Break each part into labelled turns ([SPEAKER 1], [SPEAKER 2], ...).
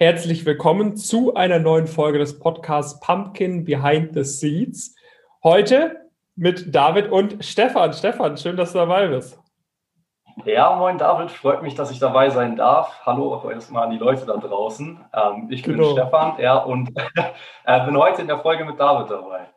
[SPEAKER 1] Herzlich willkommen zu einer neuen Folge des Podcasts Pumpkin Behind the Seeds. Heute mit David und Stefan. Stefan, schön, dass du dabei bist.
[SPEAKER 2] Ja, moin David, freut mich, dass ich dabei sein darf. Hallo auch erstmal an die Leute da draußen. Ähm, ich genau. bin Stefan ja, und äh, bin heute in der Folge mit David dabei.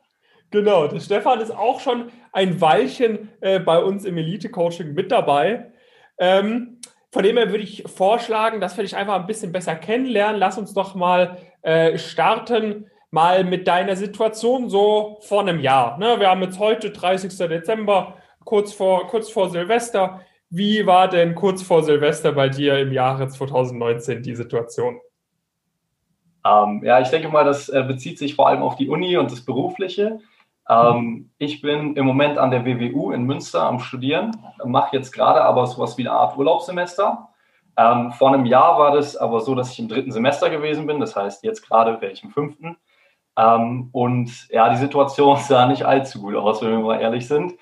[SPEAKER 1] Genau, der Stefan ist auch schon ein Weilchen äh, bei uns im Elite-Coaching mit dabei. Ähm, von dem her würde ich vorschlagen, dass wir dich einfach ein bisschen besser kennenlernen. Lass uns doch mal äh, starten, mal mit deiner Situation so vor einem Jahr. Ne? Wir haben jetzt heute 30. Dezember, kurz vor, kurz vor Silvester. Wie war denn kurz vor Silvester bei dir im Jahre 2019 die Situation?
[SPEAKER 2] Ähm, ja, ich denke mal, das äh, bezieht sich vor allem auf die Uni und das Berufliche. Ähm, ich bin im Moment an der WWU in Münster am Studieren, mache jetzt gerade aber sowas wie eine Art Urlaubssemester. Ähm, vor einem Jahr war das aber so, dass ich im dritten Semester gewesen bin, das heißt, jetzt gerade wäre ich im fünften. Ähm, und ja, die Situation sah nicht allzu gut aus, wenn wir mal ehrlich sind.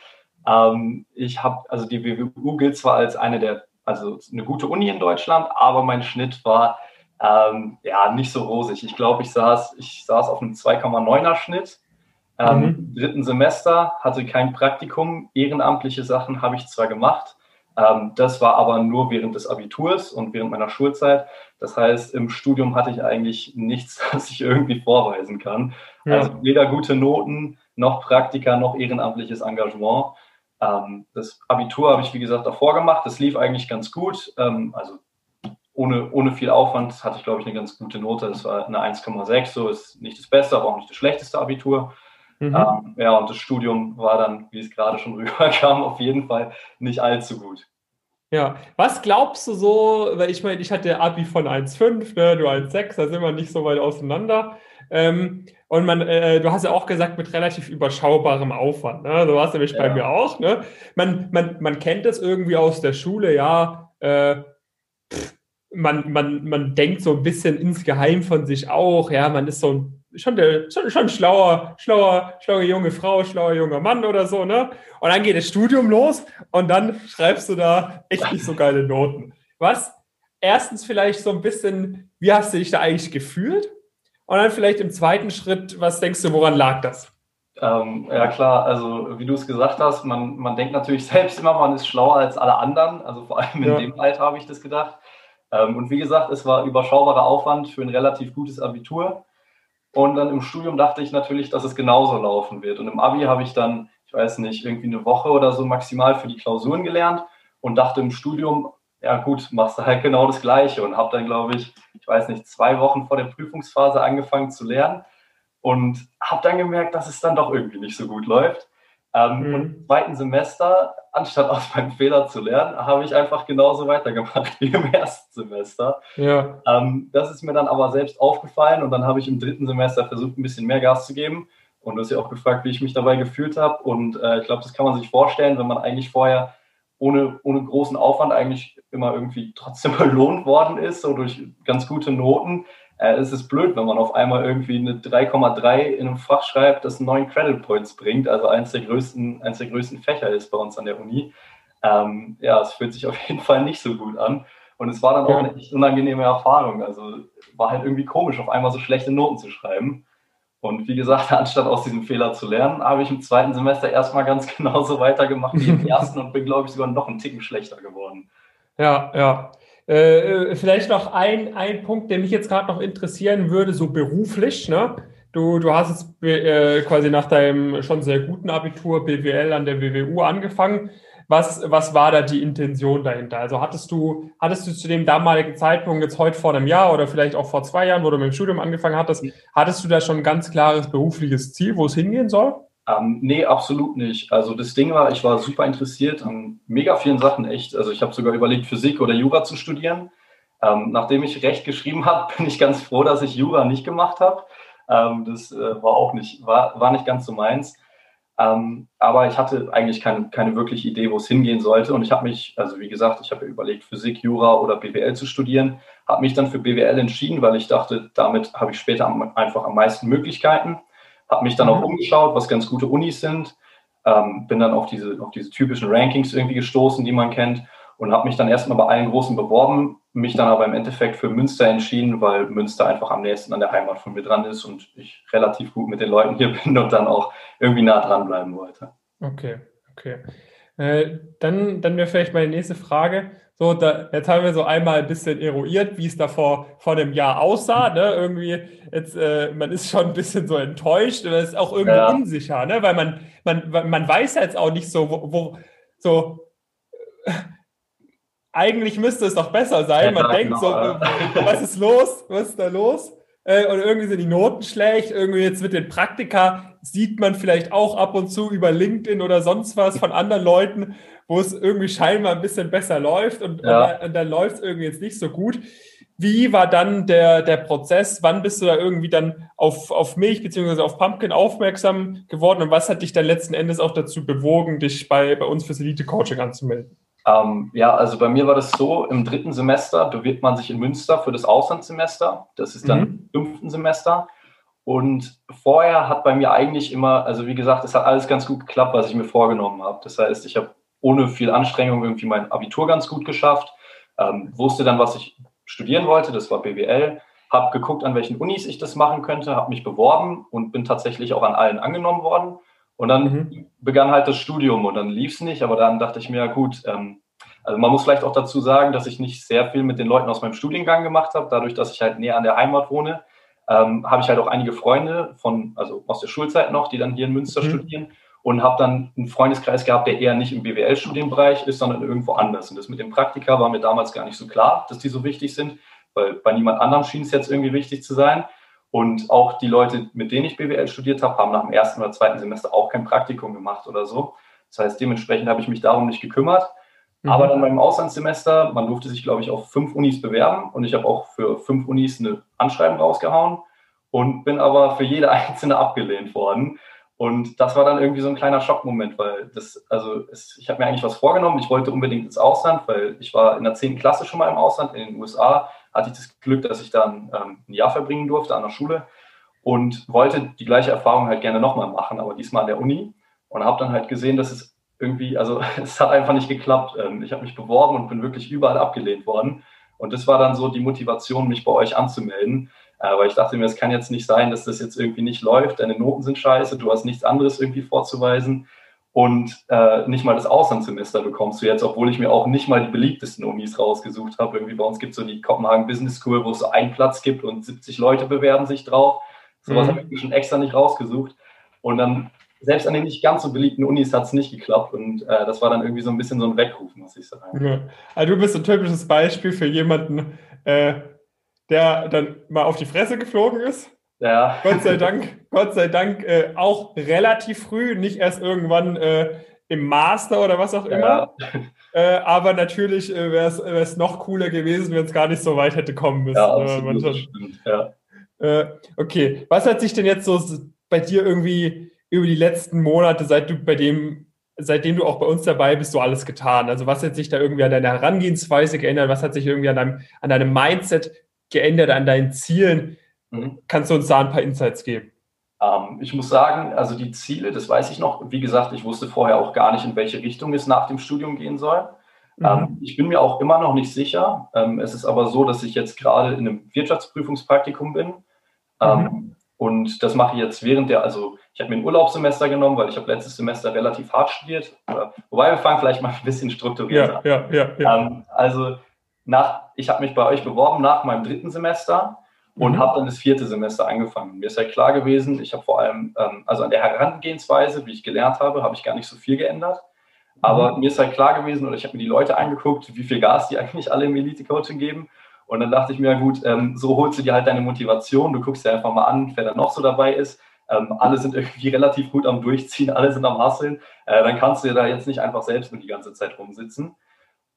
[SPEAKER 2] Ähm, ich habe, also die WWU gilt zwar als eine der, also eine gute Uni in Deutschland, aber mein Schnitt war ähm, ja nicht so rosig. Ich glaube, ich saß, ich saß auf einem 2,9er Schnitt. Ähm, mhm. Dritten Semester hatte kein Praktikum. Ehrenamtliche Sachen habe ich zwar gemacht, ähm, das war aber nur während des Abiturs und während meiner Schulzeit. Das heißt, im Studium hatte ich eigentlich nichts, was ich irgendwie vorweisen kann. Ja. Also weder gute Noten, noch Praktika, noch ehrenamtliches Engagement. Ähm, das Abitur habe ich, wie gesagt, davor gemacht. Das lief eigentlich ganz gut. Ähm, also ohne, ohne viel Aufwand hatte ich, glaube ich, eine ganz gute Note. Das war eine 1,6. So ist nicht das Beste, aber auch nicht das schlechteste Abitur. Mhm. Ähm, ja, und das Studium war dann, wie es gerade schon rüberkam, auf jeden Fall nicht allzu gut.
[SPEAKER 1] Ja, was glaubst du so, weil ich meine, ich hatte Abi von 1,5, ne, du 1,6, da sind wir nicht so weit auseinander. Ähm, und man, äh, du hast ja auch gesagt, mit relativ überschaubarem Aufwand. Ne? So war es nämlich ja. bei mir auch. Ne? Man, man, man kennt das irgendwie aus der Schule, ja. Äh, man, man, man denkt so ein bisschen insgeheim von sich auch, ja, man ist so ein schon, der, schon, schon schlauer, schlauer, schlaue junge Frau, schlauer junger Mann oder so, ne? Und dann geht das Studium los und dann schreibst du da echt nicht so geile Noten. Was? Erstens vielleicht so ein bisschen, wie hast du dich da eigentlich gefühlt? Und dann vielleicht im zweiten Schritt, was denkst du, woran lag das?
[SPEAKER 2] Ähm, ja klar, also wie du es gesagt hast, man, man denkt natürlich selbst immer, man ist schlauer als alle anderen. Also vor allem in ja. dem Alter habe ich das gedacht. Ähm, und wie gesagt, es war überschaubarer Aufwand für ein relativ gutes Abitur. Und dann im Studium dachte ich natürlich, dass es genauso laufen wird. Und im Abi habe ich dann, ich weiß nicht, irgendwie eine Woche oder so maximal für die Klausuren gelernt und dachte im Studium, ja gut, machst du halt genau das Gleiche. Und habe dann, glaube ich, ich weiß nicht, zwei Wochen vor der Prüfungsphase angefangen zu lernen und habe dann gemerkt, dass es dann doch irgendwie nicht so gut läuft. Ähm, mhm. Und im zweiten Semester, anstatt aus meinem Fehler zu lernen, habe ich einfach genauso weitergemacht wie im ersten Semester. Ja. Ähm, das ist mir dann aber selbst aufgefallen und dann habe ich im dritten Semester versucht, ein bisschen mehr Gas zu geben. Und du hast ja auch gefragt, wie ich mich dabei gefühlt habe. Und äh, ich glaube, das kann man sich vorstellen, wenn man eigentlich vorher ohne, ohne großen Aufwand eigentlich immer irgendwie trotzdem belohnt worden ist, so durch ganz gute Noten, äh, es ist blöd, wenn man auf einmal irgendwie eine 3,3 in einem Fach schreibt, das neun Credit Points bringt, also eins der größten, eins der größten Fächer ist bei uns an der Uni. Ähm, ja, es fühlt sich auf jeden Fall nicht so gut an. Und es war dann auch eine echt unangenehme Erfahrung. Also war halt irgendwie komisch, auf einmal so schlechte Noten zu schreiben. Und wie gesagt, anstatt aus diesem Fehler zu lernen, habe ich im zweiten Semester erstmal ganz genauso weitergemacht wie im ersten und bin, glaube ich, sogar noch einen Ticken schlechter geworden.
[SPEAKER 1] Ja, ja. Äh, vielleicht noch ein, ein Punkt, der mich jetzt gerade noch interessieren würde, so beruflich. Ne? Du, du hast jetzt äh, quasi nach deinem schon sehr guten Abitur BWL an der WWU angefangen. Was, was war da die Intention dahinter? Also hattest du, hattest du zu dem damaligen Zeitpunkt, jetzt heute vor einem Jahr oder vielleicht auch vor zwei Jahren, wo du mit dem Studium angefangen hattest, hattest du da schon ein ganz klares berufliches Ziel, wo es hingehen soll?
[SPEAKER 2] Ähm, nee, absolut nicht. Also das Ding war, ich war super interessiert an mega vielen Sachen, echt. Also ich habe sogar überlegt, Physik oder Jura zu studieren. Ähm, nachdem ich Recht geschrieben habe, bin ich ganz froh, dass ich Jura nicht gemacht habe. Ähm, das äh, war auch nicht, war, war nicht ganz so meins. Ähm, aber ich hatte eigentlich keine, keine wirkliche Idee, wo es hingehen sollte. Und ich habe mich, also wie gesagt, ich habe überlegt, Physik, Jura oder BWL zu studieren, habe mich dann für BWL entschieden, weil ich dachte, damit habe ich später am, einfach am meisten Möglichkeiten. Habe mich dann auch mhm. umgeschaut, was ganz gute Unis sind. Ähm, bin dann auf diese, auf diese typischen Rankings irgendwie gestoßen, die man kennt. Und habe mich dann erstmal bei allen großen beworben. mich dann aber im Endeffekt für Münster entschieden, weil Münster einfach am nächsten an der Heimat von mir dran ist und ich relativ gut mit den Leuten hier bin und dann auch irgendwie nah dran bleiben wollte.
[SPEAKER 1] Okay, okay. Äh, dann dann wäre vielleicht meine nächste Frage. So, da, jetzt haben wir so einmal ein bisschen eruiert, wie es da vor, vor einem Jahr aussah. Ne? Irgendwie, jetzt, äh, man ist schon ein bisschen so enttäuscht oder ist auch irgendwie ja. unsicher, ne? weil man, man, man weiß jetzt auch nicht so, wo, wo so eigentlich müsste es doch besser sein. Man ja, denkt genau, so, was ist los? Was ist da los? Äh, und irgendwie sind die Noten schlecht. Irgendwie jetzt mit den Praktika sieht man vielleicht auch ab und zu über LinkedIn oder sonst was von anderen Leuten, wo es irgendwie scheinbar ein bisschen besser läuft und, ja. und, und dann läuft es irgendwie jetzt nicht so gut. Wie war dann der, der Prozess? Wann bist du da irgendwie dann auf, auf mich beziehungsweise auf Pumpkin aufmerksam geworden und was hat dich dann letzten Endes auch dazu bewogen, dich bei, bei uns fürs Elite Coaching anzumelden?
[SPEAKER 2] Ähm, ja, also bei mir war das so, im dritten Semester bewirbt man sich in Münster für das Auslandssemester. Das ist dann mhm. im fünften Semester. Und vorher hat bei mir eigentlich immer, also wie gesagt, es hat alles ganz gut geklappt, was ich mir vorgenommen habe. Das heißt, ich habe ohne viel Anstrengung irgendwie mein Abitur ganz gut geschafft, ähm, wusste dann, was ich studieren wollte, das war BWL, habe geguckt, an welchen Unis ich das machen könnte, habe mich beworben und bin tatsächlich auch an allen angenommen worden. Und dann mhm. begann halt das Studium und dann lief es nicht, aber dann dachte ich mir, gut, ähm, also man muss vielleicht auch dazu sagen, dass ich nicht sehr viel mit den Leuten aus meinem Studiengang gemacht habe, dadurch, dass ich halt näher an der Heimat wohne. Ähm, habe ich halt auch einige Freunde von, also aus der Schulzeit noch, die dann hier in Münster mhm. studieren und habe dann einen Freundeskreis gehabt, der eher nicht im BWL-Studienbereich ist, sondern irgendwo anders. Und das mit dem Praktika war mir damals gar nicht so klar, dass die so wichtig sind, weil bei niemand anderem schien es jetzt irgendwie wichtig zu sein. Und auch die Leute, mit denen ich BWL studiert habe, haben nach dem ersten oder zweiten Semester auch kein Praktikum gemacht oder so. Das heißt, dementsprechend habe ich mich darum nicht gekümmert. Mhm. Aber dann beim Auslandssemester, man durfte sich, glaube ich, auf fünf Unis bewerben und ich habe auch für fünf Unis eine Anschreiben rausgehauen und bin aber für jede einzelne abgelehnt worden. Und das war dann irgendwie so ein kleiner Schockmoment, weil das, also es, ich habe mir eigentlich was vorgenommen. Ich wollte unbedingt ins Ausland, weil ich war in der 10. Klasse schon mal im Ausland, in den USA. Hatte ich das Glück, dass ich dann ähm, ein Jahr verbringen durfte an der Schule und wollte die gleiche Erfahrung halt gerne nochmal machen, aber diesmal an der Uni. Und habe dann halt gesehen, dass es irgendwie, also es hat einfach nicht geklappt. Ähm, ich habe mich beworben und bin wirklich überall abgelehnt worden. Und das war dann so die Motivation, mich bei euch anzumelden, äh, weil ich dachte mir, es kann jetzt nicht sein, dass das jetzt irgendwie nicht läuft. Deine Noten sind scheiße, du hast nichts anderes irgendwie vorzuweisen. Und äh, nicht mal das Auslandssemester bekommst du jetzt, obwohl ich mir auch nicht mal die beliebtesten Unis rausgesucht habe. Irgendwie bei uns gibt es so die Kopenhagen Business School, wo es so einen Platz gibt und 70 Leute bewerben sich drauf. Sowas mhm. habe ich mir schon extra nicht rausgesucht. Und dann, selbst an den nicht ganz so beliebten Unis hat es nicht geklappt. Und äh, das war dann irgendwie so ein bisschen so ein Weckruf, muss ich sagen.
[SPEAKER 1] Ja. Also du bist ein typisches Beispiel für jemanden, äh, der dann mal auf die Fresse geflogen ist. Ja. Gott sei Dank, Gott sei Dank äh, auch relativ früh, nicht erst irgendwann äh, im Master oder was auch immer. Ja. Äh, aber natürlich äh, wäre es noch cooler gewesen, wenn es gar nicht so weit hätte kommen müssen. Ja, äh, absolut, stimmt, ja. Äh, okay, was hat sich denn jetzt so bei dir irgendwie über die letzten Monate, seit du bei dem seitdem du auch bei uns dabei bist, so alles getan? Also was hat sich da irgendwie an deiner Herangehensweise geändert? Was hat sich irgendwie an deinem, an deinem Mindset geändert an deinen Zielen? Mhm. Kannst du uns da ein paar Insights geben?
[SPEAKER 2] Ähm, ich muss sagen, also die Ziele, das weiß ich noch. Wie gesagt, ich wusste vorher auch gar nicht, in welche Richtung es nach dem Studium gehen soll. Mhm. Ähm, ich bin mir auch immer noch nicht sicher. Ähm, es ist aber so, dass ich jetzt gerade in einem Wirtschaftsprüfungspraktikum bin. Ähm, mhm. Und das mache ich jetzt während der, also ich habe mir ein Urlaubssemester genommen, weil ich habe letztes Semester relativ hart studiert. Wobei wir fangen vielleicht mal ein bisschen strukturiert an. Ja, ja, ja. Ähm, also nach, ich habe mich bei euch beworben nach meinem dritten Semester und mhm. habe dann das vierte Semester angefangen. Mir ist ja klar gewesen, ich habe vor allem, ähm, also an der Herangehensweise, wie ich gelernt habe, habe ich gar nicht so viel geändert. Aber mhm. mir ist halt klar gewesen, oder ich habe mir die Leute angeguckt, wie viel Gas die eigentlich alle im Elite-Coaching geben. Und dann dachte ich mir, gut, ähm, so holst du dir halt deine Motivation. Du guckst dir einfach mal an, wer da noch so dabei ist. Ähm, alle sind irgendwie relativ gut am Durchziehen, alle sind am Hasseln. Äh, dann kannst du dir da jetzt nicht einfach selbst nur die ganze Zeit rumsitzen.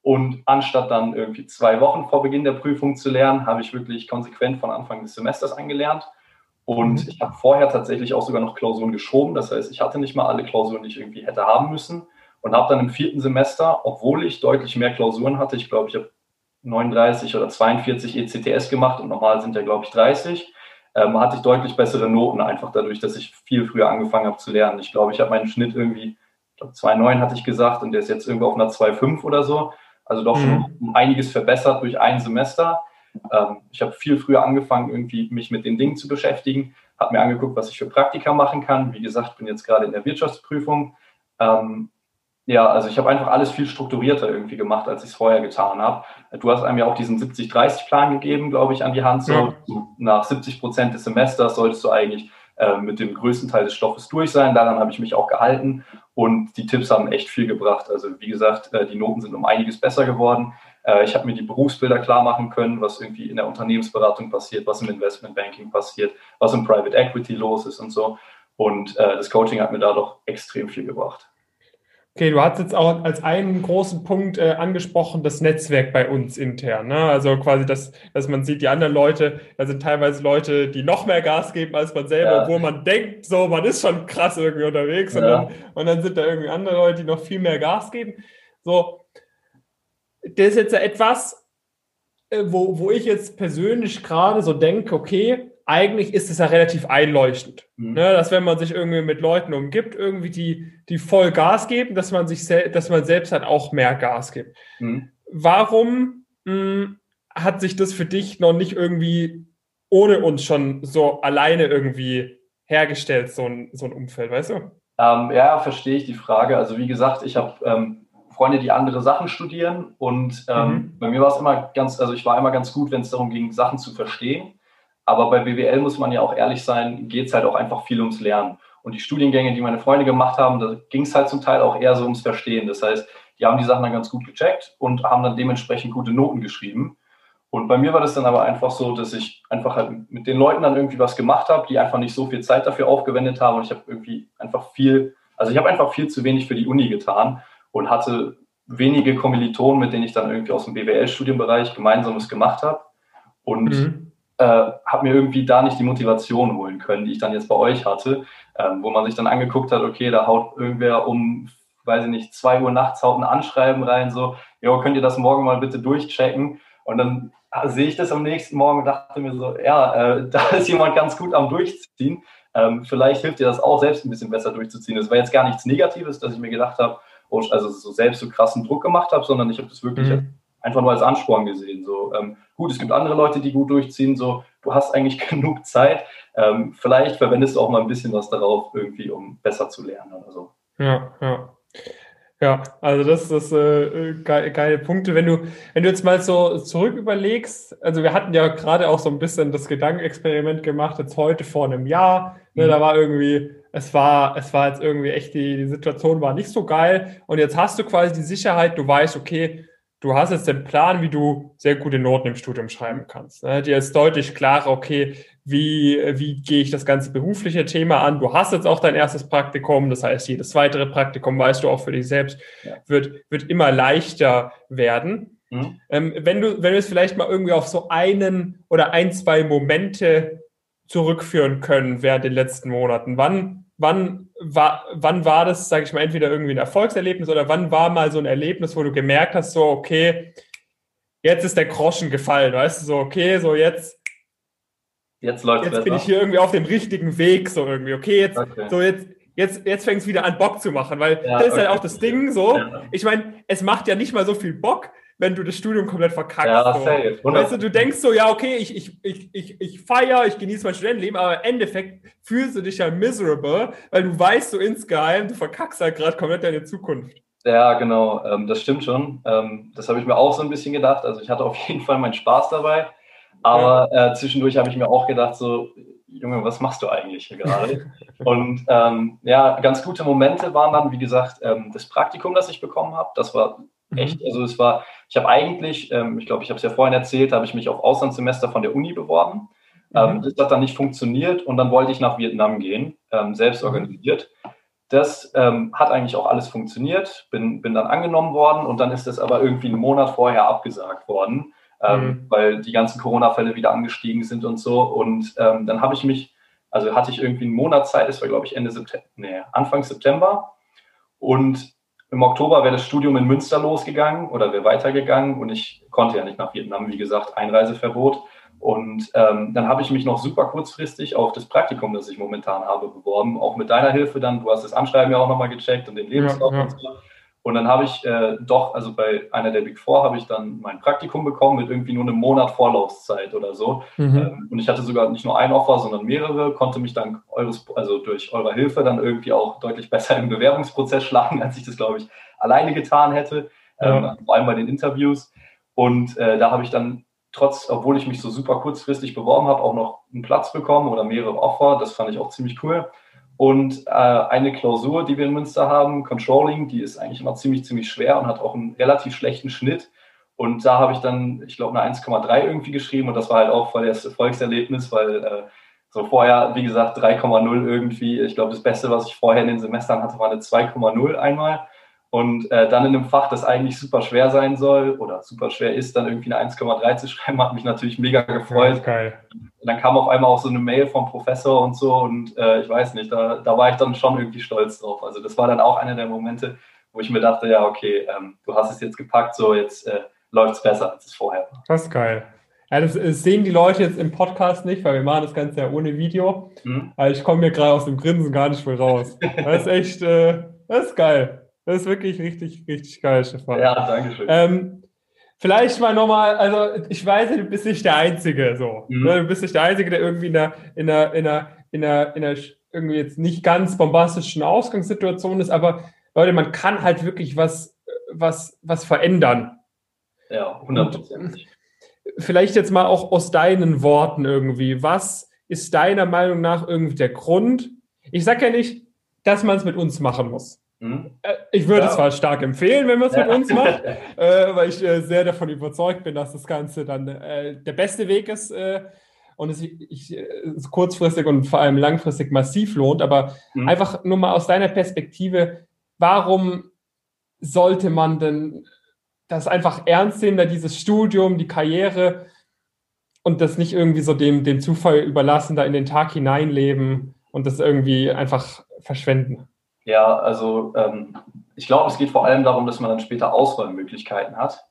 [SPEAKER 2] Und anstatt dann irgendwie zwei Wochen vor Beginn der Prüfung zu lernen, habe ich wirklich konsequent von Anfang des Semesters angelernt. Und mhm. ich habe vorher tatsächlich auch sogar noch Klausuren geschoben. Das heißt, ich hatte nicht mal alle Klausuren, die ich irgendwie hätte haben müssen. Und habe dann im vierten Semester, obwohl ich deutlich mehr Klausuren hatte, ich glaube, ich habe 39 oder 42 ECTS gemacht und normal sind ja, glaube ich, 30, ähm, hatte ich deutlich bessere Noten, einfach dadurch, dass ich viel früher angefangen habe zu lernen. Ich glaube, ich habe meinen Schnitt irgendwie, ich glaube, 2,9 hatte ich gesagt und der ist jetzt irgendwo auf einer 2,5 oder so. Also doch schon mhm. um einiges verbessert durch ein Semester. Ähm, ich habe viel früher angefangen, irgendwie mich mit den Dingen zu beschäftigen, habe mir angeguckt, was ich für Praktika machen kann. Wie gesagt, bin jetzt gerade in der Wirtschaftsprüfung. Ähm, ja, also ich habe einfach alles viel strukturierter irgendwie gemacht, als ich es vorher getan habe. Du hast einem ja auch diesen 70-30-Plan gegeben, glaube ich, an die Hand. So ja. nach 70 Prozent des Semesters solltest du eigentlich äh, mit dem größten Teil des Stoffes durch sein. Daran habe ich mich auch gehalten und die Tipps haben echt viel gebracht. Also wie gesagt, äh, die Noten sind um einiges besser geworden. Äh, ich habe mir die Berufsbilder klar machen können, was irgendwie in der Unternehmensberatung passiert, was im Investmentbanking passiert, was im Private Equity los ist und so. Und das Coaching hat mir da doch extrem viel gebracht.
[SPEAKER 1] Okay, du hast jetzt auch als einen großen Punkt äh, angesprochen, das Netzwerk bei uns intern. Ne? Also quasi, dass, dass man sieht, die anderen Leute, da sind teilweise Leute, die noch mehr Gas geben als man selber, ja. obwohl man denkt, so, man ist schon krass irgendwie unterwegs. Ja. Und, dann, und dann sind da irgendwie andere Leute, die noch viel mehr Gas geben. So, das ist jetzt etwas, äh, wo, wo ich jetzt persönlich gerade so denke, okay, eigentlich ist es ja relativ einleuchtend, mhm. ne, dass wenn man sich irgendwie mit Leuten umgibt, irgendwie die, die voll Gas geben, dass man sich dass man selbst halt auch mehr Gas gibt. Mhm. Warum mh, hm, hat sich das für dich noch nicht irgendwie ohne uns schon so alleine irgendwie hergestellt, so ein, so ein Umfeld, weißt du?
[SPEAKER 2] Ähm, ja, verstehe ich die Frage. Also wie gesagt, ich habe ähm, Freunde, die andere Sachen studieren und ähm, mhm. bei mir war es immer ganz, also ich war immer ganz gut, wenn es darum ging, Sachen zu verstehen. Aber bei BWL muss man ja auch ehrlich sein, geht es halt auch einfach viel ums Lernen. Und die Studiengänge, die meine Freunde gemacht haben, da ging es halt zum Teil auch eher so ums Verstehen. Das heißt, die haben die Sachen dann ganz gut gecheckt und haben dann dementsprechend gute Noten geschrieben. Und bei mir war das dann aber einfach so, dass ich einfach halt mit den Leuten dann irgendwie was gemacht habe, die einfach nicht so viel Zeit dafür aufgewendet haben. Und ich habe irgendwie einfach viel, also ich habe einfach viel zu wenig für die Uni getan und hatte wenige Kommilitonen, mit denen ich dann irgendwie aus dem BWL-Studienbereich gemeinsames gemacht habe. Und mhm äh, habe mir irgendwie da nicht die Motivation holen können, die ich dann jetzt bei euch hatte, ähm, wo man sich dann angeguckt hat, okay, da haut irgendwer um, weiß ich nicht, zwei Uhr nachts haut ein Anschreiben rein, so, jo, könnt ihr das morgen mal bitte durchchecken? Und dann sehe ich das am nächsten Morgen und dachte mir so, ja, äh, da ist jemand ganz gut am Durchziehen. Ähm, vielleicht hilft dir das auch selbst ein bisschen besser durchzuziehen. Das war jetzt gar nichts Negatives, dass ich mir gedacht habe, oh, also so selbst so krassen Druck gemacht habe, sondern ich habe das wirklich mhm einfach nur als Ansporn gesehen. So, ähm, gut, es gibt andere Leute, die gut durchziehen, so, du hast eigentlich genug Zeit. Ähm, vielleicht verwendest du auch mal ein bisschen was darauf, irgendwie, um besser zu lernen oder so.
[SPEAKER 1] Ja, ja. Ja, also das ist äh, geile, geile Punkte. Wenn du, wenn du jetzt mal so zurück überlegst, also wir hatten ja gerade auch so ein bisschen das Gedankenexperiment gemacht, jetzt heute vor einem Jahr. Ne, mhm. Da war irgendwie, es war, es war jetzt irgendwie echt, die, die Situation war nicht so geil. Und jetzt hast du quasi die Sicherheit, du weißt, okay, du hast jetzt den Plan, wie du sehr gute Noten im Studium schreiben kannst. Ne? Dir ist deutlich klarer, okay, wie, wie gehe ich das ganze berufliche Thema an? Du hast jetzt auch dein erstes Praktikum, das heißt, jedes weitere Praktikum, weißt du auch für dich selbst, ja. wird, wird immer leichter werden. Mhm. Ähm, wenn du, wenn wir es vielleicht mal irgendwie auf so einen oder ein, zwei Momente zurückführen können während den letzten Monaten, wann wann war, wann war das, sage ich mal, entweder irgendwie ein Erfolgserlebnis oder wann war mal so ein Erlebnis, wo du gemerkt hast, so, okay, jetzt ist der Groschen gefallen, weißt du, so, okay, so jetzt, jetzt, läuft's jetzt bin ich hier irgendwie auf dem richtigen Weg, so irgendwie, okay, jetzt, okay. so jetzt, jetzt, jetzt fängt es wieder an, Bock zu machen, weil ja, das ist halt okay. halt auch das Ding, so, ja. ich meine, es macht ja nicht mal so viel Bock, wenn du das Studium komplett verkackst. Ja, so. safe. Weißt du, du denkst so, ja, okay, ich, ich, ich, ich, ich feiere, ich genieße mein Studentenleben, aber im Endeffekt fühlst du dich ja miserable, weil du weißt so insgeheim, du verkackst halt gerade komplett deine Zukunft.
[SPEAKER 2] Ja, genau, ähm, das stimmt schon. Ähm, das habe ich mir auch so ein bisschen gedacht. Also ich hatte auf jeden Fall meinen Spaß dabei. Aber ja. äh, zwischendurch habe ich mir auch gedacht, so, Junge, was machst du eigentlich hier gerade? und ähm, ja, ganz gute Momente waren dann, wie gesagt, ähm, das Praktikum, das ich bekommen habe. Das war mhm. echt, also es war, ich habe eigentlich, ähm, ich glaube, ich habe es ja vorhin erzählt, habe ich mich auf Auslandssemester von der Uni beworben. Ähm, mhm. das hat dann nicht funktioniert und dann wollte ich nach Vietnam gehen, ähm, selbst organisiert. Das ähm, hat eigentlich auch alles funktioniert, bin, bin dann angenommen worden und dann ist es aber irgendwie einen Monat vorher abgesagt worden ähm, mhm. weil die ganzen Corona-Fälle wieder angestiegen sind und so. Und ähm, dann habe ich mich, also hatte ich irgendwie einen Monat Zeit, das war glaube ich Ende September, nee, Anfang September. Und im Oktober wäre das Studium in Münster losgegangen oder wäre weitergegangen und ich konnte ja nicht nach Vietnam, wie gesagt, Einreiseverbot. Und ähm, dann habe ich mich noch super kurzfristig auf das Praktikum, das ich momentan habe, beworben, auch mit deiner Hilfe dann. Du hast das Anschreiben ja auch nochmal gecheckt und den Lebenslauf ja, ja. und so. Und dann habe ich äh, doch, also bei einer der Big Four habe ich dann mein Praktikum bekommen mit irgendwie nur einem Monat Vorlaufzeit oder so. Mhm. Ähm, und ich hatte sogar nicht nur ein Offer, sondern mehrere, konnte mich dann eures, also durch eure Hilfe dann irgendwie auch deutlich besser im Bewerbungsprozess schlagen, als ich das, glaube ich, alleine getan hätte. Ähm, vor allem bei den Interviews. Und äh, da habe ich dann trotz, obwohl ich mich so super kurzfristig beworben habe, auch noch einen Platz bekommen oder mehrere Offer. Das fand ich auch ziemlich cool. Und äh, eine Klausur, die wir in Münster haben, Controlling, die ist eigentlich immer ziemlich, ziemlich schwer und hat auch einen relativ schlechten Schnitt. Und da habe ich dann, ich glaube, eine 1,3 irgendwie geschrieben und das war halt auch voll das Erfolgserlebnis, weil äh, so vorher, wie gesagt, 3,0 irgendwie. Ich glaube, das Beste, was ich vorher in den Semestern hatte, war eine 2,0 einmal. Und äh, dann in einem Fach, das eigentlich super schwer sein soll oder super schwer ist, dann irgendwie eine 1,3 zu schreiben, hat mich natürlich mega gefreut. Geil. dann kam auf einmal auch so eine Mail vom Professor und so und äh, ich weiß nicht, da, da war ich dann schon irgendwie stolz drauf. Also das war dann auch einer der Momente, wo ich mir dachte, ja, okay, ähm, du hast es jetzt gepackt, so jetzt äh, läuft es besser, als es vorher war.
[SPEAKER 1] Das ist geil. Ja, das, das, sehen die Leute jetzt im Podcast nicht, weil wir machen das Ganze ja ohne Video. Mhm. Aber ich komme mir gerade aus dem Grinsen gar nicht mehr raus. Das ist echt, äh, das ist geil. Das ist wirklich richtig, richtig geil, Stefan. Ja, danke schön. Ähm, vielleicht mal nochmal, also ich weiß, du bist nicht der Einzige, so. Mhm. Ne? Du bist nicht der Einzige, der irgendwie in einer, in einer, in einer, in einer, in einer irgendwie jetzt nicht ganz bombastischen Ausgangssituation ist, aber Leute, man kann halt wirklich was, was, was verändern.
[SPEAKER 2] Ja, hundertprozentig.
[SPEAKER 1] Vielleicht jetzt mal auch aus deinen Worten irgendwie. Was ist deiner Meinung nach irgendwie der Grund? Ich sage ja nicht, dass man es mit uns machen muss. Hm? Äh, ich würde ja. es zwar stark empfehlen, wenn man es mit uns macht, äh, weil ich äh, sehr davon überzeugt bin, dass das Ganze dann äh, der beste Weg ist äh, und es sich äh, kurzfristig und vor allem langfristig massiv lohnt. Aber mhm. einfach nur mal aus deiner Perspektive, warum sollte man denn das einfach ernst nehmen, da dieses Studium, die Karriere und das nicht irgendwie so dem, dem Zufall überlassen, da in den Tag hineinleben und das irgendwie einfach verschwenden?
[SPEAKER 2] Ja, also ähm, ich glaube, es geht vor allem darum, dass man dann später Auswahlmöglichkeiten hat.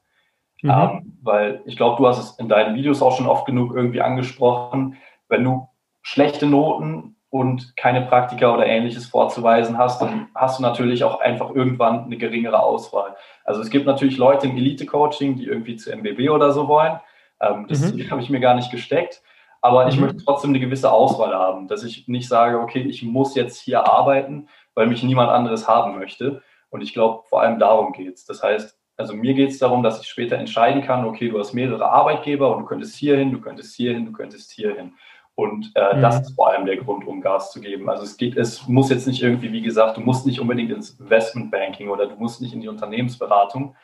[SPEAKER 2] Mhm. Ähm, weil ich glaube, du hast es in deinen Videos auch schon oft genug irgendwie angesprochen. Wenn du schlechte Noten und keine Praktika oder ähnliches vorzuweisen hast, dann hast du natürlich auch einfach irgendwann eine geringere Auswahl. Also es gibt natürlich Leute im Elite-Coaching, die irgendwie zu MBB oder so wollen. Ähm, das mhm. habe ich mir gar nicht gesteckt. Aber ich mhm. möchte trotzdem eine gewisse Auswahl haben, dass ich nicht sage, okay, ich muss jetzt hier arbeiten, weil mich niemand anderes haben möchte. Und ich glaube, vor allem darum geht es. Das heißt, also mir geht es darum, dass ich später entscheiden kann, okay, du hast mehrere Arbeitgeber und du könntest hier hin, du könntest hier hin, du könntest hier hin. Und äh, mhm. das ist vor allem der Grund, um Gas zu geben. Also es geht, es muss jetzt nicht irgendwie, wie gesagt, du musst nicht unbedingt ins Investmentbanking oder du musst nicht in die Unternehmensberatung,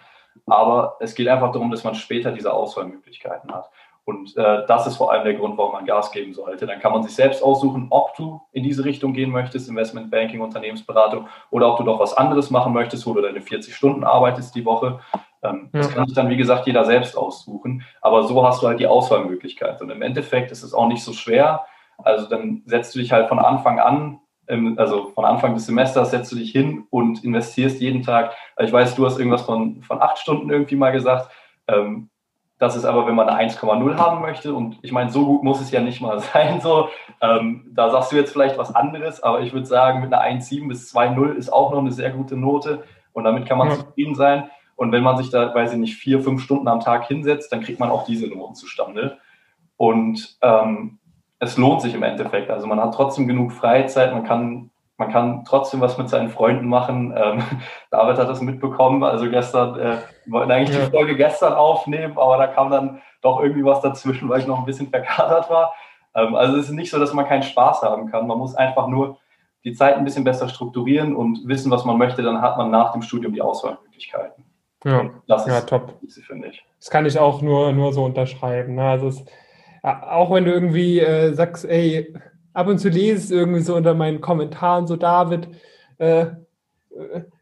[SPEAKER 2] aber es geht einfach darum, dass man später diese Auswahlmöglichkeiten hat. Und äh, das ist vor allem der Grund, warum man Gas geben sollte. Dann kann man sich selbst aussuchen, ob du in diese Richtung gehen möchtest, Investmentbanking, Unternehmensberatung, oder ob du doch was anderes machen möchtest, wo du deine 40 Stunden arbeitest die Woche. Ähm, ja. Das kann sich dann, wie gesagt, jeder selbst aussuchen. Aber so hast du halt die Auswahlmöglichkeit. Und im Endeffekt ist es auch nicht so schwer. Also dann setzt du dich halt von Anfang an also von Anfang des Semesters setzt du dich hin und investierst jeden Tag. Ich weiß, du hast irgendwas von, von acht Stunden irgendwie mal gesagt. Ähm, das ist aber, wenn man eine 1,0 haben möchte, und ich meine, so gut muss es ja nicht mal sein, so, ähm, da sagst du jetzt vielleicht was anderes, aber ich würde sagen, mit einer 1,7 bis 2,0 ist auch noch eine sehr gute Note und damit kann man ja. zufrieden sein. Und wenn man sich da, weiß ich nicht, vier, fünf Stunden am Tag hinsetzt, dann kriegt man auch diese Noten zustande. Und ähm, es lohnt sich im Endeffekt. Also man hat trotzdem genug Freizeit, man kann man kann trotzdem was mit seinen Freunden machen. Ähm, David hat das mitbekommen. Also gestern, äh, wir wollten eigentlich ja. die Folge gestern aufnehmen, aber da kam dann doch irgendwie was dazwischen, weil ich noch ein bisschen verkadert war. Ähm, also es ist nicht so, dass man keinen Spaß haben kann. Man muss einfach nur die Zeit ein bisschen besser strukturieren und wissen, was man möchte. Dann hat man nach dem Studium die Auswahlmöglichkeiten.
[SPEAKER 1] Ja, das ist ja, top. finde ich. Das kann ich auch nur, nur so unterschreiben. Ne? Also es, auch wenn du irgendwie äh, sagst, ey, ab und zu lese es irgendwie so unter meinen Kommentaren, so David, äh, äh,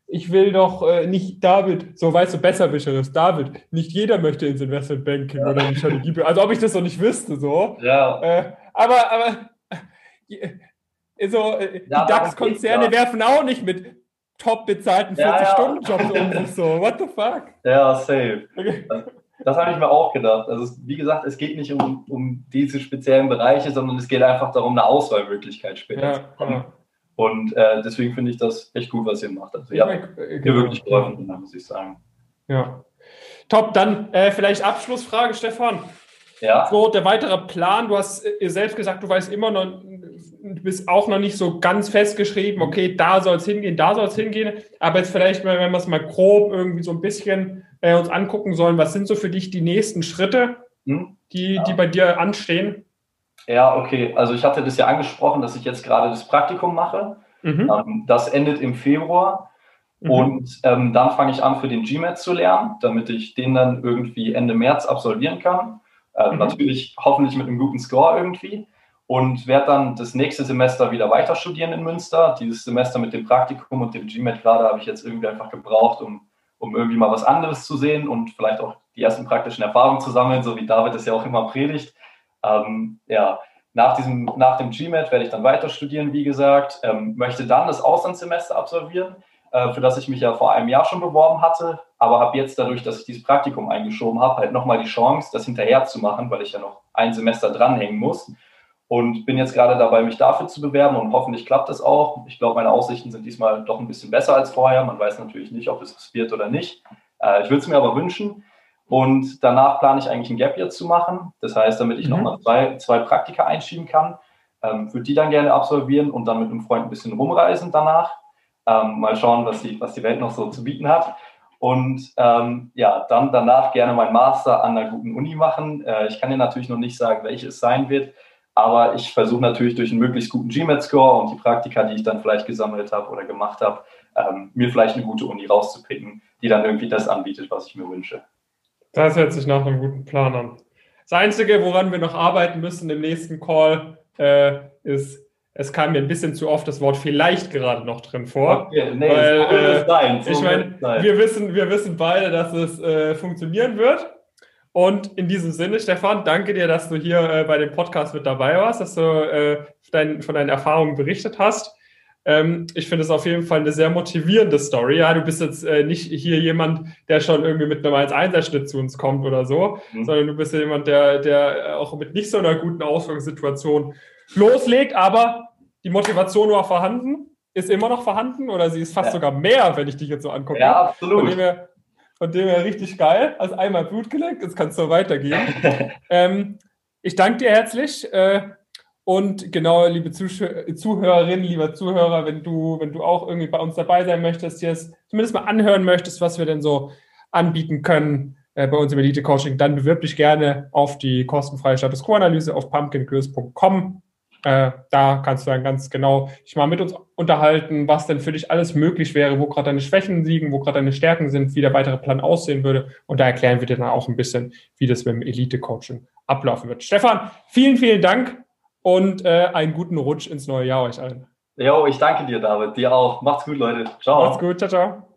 [SPEAKER 1] ich will doch äh, nicht David, so weißt du, besserwischeres, David, nicht jeder möchte ins Investmentbanking ja. oder in die Strategie, also ob ich das noch nicht wüsste, so. Ja. Äh, aber, aber äh, so, äh, die DAX-Konzerne ja. werfen auch nicht mit top bezahlten 40-Stunden-Jobs um sich so. What the fuck?
[SPEAKER 2] Ja, safe. Okay. Das habe ich mir auch gedacht. Also wie gesagt, es geht nicht um, um diese speziellen Bereiche, sondern es geht einfach darum, eine Auswahlmöglichkeit später zu haben. Ja. Und äh, deswegen finde ich das echt gut, was ihr macht. Also ja, mir genau. wirklich geholfen, muss ich sagen.
[SPEAKER 1] Ja. Top, dann äh, vielleicht Abschlussfrage, Stefan. Ja. So, der weitere Plan, du hast ihr selbst gesagt, du weißt immer noch, du bist auch noch nicht so ganz festgeschrieben, okay, da soll es hingehen, da soll es hingehen. Aber jetzt vielleicht, wenn wir es mal grob irgendwie so ein bisschen äh, uns angucken sollen, was sind so für dich die nächsten Schritte, hm? die, ja. die bei dir anstehen?
[SPEAKER 2] Ja, okay. Also ich hatte das ja angesprochen, dass ich jetzt gerade das Praktikum mache. Mhm. Ähm, das endet im Februar. Mhm. Und ähm, dann fange ich an, für den GMAT zu lernen, damit ich den dann irgendwie Ende März absolvieren kann. Äh, mhm. Natürlich hoffentlich mit einem guten Score irgendwie. Und werde dann das nächste Semester wieder weiter studieren in Münster. Dieses Semester mit dem Praktikum und dem GMAT gerade habe ich jetzt irgendwie einfach gebraucht, um, um irgendwie mal was anderes zu sehen und vielleicht auch die ersten praktischen Erfahrungen zu sammeln, so wie David es ja auch immer predigt. Ähm, ja, nach, diesem, nach dem GMAT werde ich dann weiter studieren, wie gesagt, ähm, möchte dann das Auslandssemester absolvieren, äh, für das ich mich ja vor einem Jahr schon beworben hatte, aber habe jetzt dadurch, dass ich dieses Praktikum eingeschoben habe, halt nochmal die Chance, das hinterher zu machen, weil ich ja noch ein Semester dranhängen muss. Und bin jetzt gerade dabei, mich dafür zu bewerben und hoffentlich klappt es auch. Ich glaube, meine Aussichten sind diesmal doch ein bisschen besser als vorher. Man weiß natürlich nicht, ob es wird oder nicht. Äh, ich würde es mir aber wünschen. Und danach plane ich eigentlich ein Gap Year zu machen. Das heißt, damit ich mhm. nochmal zwei, zwei Praktika einschieben kann, ähm, würde die dann gerne absolvieren und dann mit einem Freund ein bisschen rumreisen danach. Ähm, mal schauen, was die, was die Welt noch so zu bieten hat. Und ähm, ja, dann danach gerne meinen Master an einer guten Uni machen. Äh, ich kann dir natürlich noch nicht sagen, welche es sein wird, aber ich versuche natürlich durch einen möglichst guten GMAT-Score und die Praktika, die ich dann vielleicht gesammelt habe oder gemacht habe, ähm, mir vielleicht eine gute Uni rauszupicken, die dann irgendwie das anbietet, was ich mir wünsche.
[SPEAKER 1] Das hört sich nach einem guten Plan an. Das Einzige, woran wir noch arbeiten müssen im nächsten Call, äh, ist, es kam mir ein bisschen zu oft das Wort vielleicht gerade noch drin vor. Okay, nee, weil, äh, sein, so ich meine, wir wissen, wir wissen beide, dass es äh, funktionieren wird. Und in diesem Sinne, Stefan, danke dir, dass du hier äh, bei dem Podcast mit dabei warst, dass du äh, dein, von deinen Erfahrungen berichtet hast. Ähm, ich finde es auf jeden Fall eine sehr motivierende Story. Ja, du bist jetzt äh, nicht hier jemand, der schon irgendwie mit einem 1-1er-Schnitt zu uns kommt oder so, mhm. sondern du bist ja jemand, der, der auch mit nicht so einer guten Ausgangssituation loslegt, aber die Motivation war vorhanden, ist immer noch vorhanden oder sie ist fast ja. sogar mehr, wenn ich dich jetzt so angucke.
[SPEAKER 2] Ja, absolut.
[SPEAKER 1] Von dem her, von dem her richtig geil. Also einmal Blut geleckt, jetzt kannst du weitergehen. ähm, ich danke dir herzlich. Äh, und genau, liebe Zuhörerinnen, lieber Zuhörer, wenn du, wenn du auch irgendwie bei uns dabei sein möchtest, es zumindest mal anhören möchtest, was wir denn so anbieten können äh, bei uns im Elite Coaching, dann bewirb dich gerne auf die kostenfreie Status Quo-Analyse auf pumpkincurious.com. Äh, da kannst du dann ganz genau dich mal mit uns unterhalten, was denn für dich alles möglich wäre, wo gerade deine Schwächen liegen, wo gerade deine Stärken sind, wie der weitere Plan aussehen würde. Und da erklären wir dir dann auch ein bisschen, wie das mit dem Elite-Coaching ablaufen wird. Stefan, vielen, vielen Dank und äh, einen guten Rutsch ins neue Jahr euch allen.
[SPEAKER 2] Jo, ich danke dir, David. Dir auch. Macht's gut, Leute. Ciao.
[SPEAKER 1] Macht's gut. Ciao, ciao.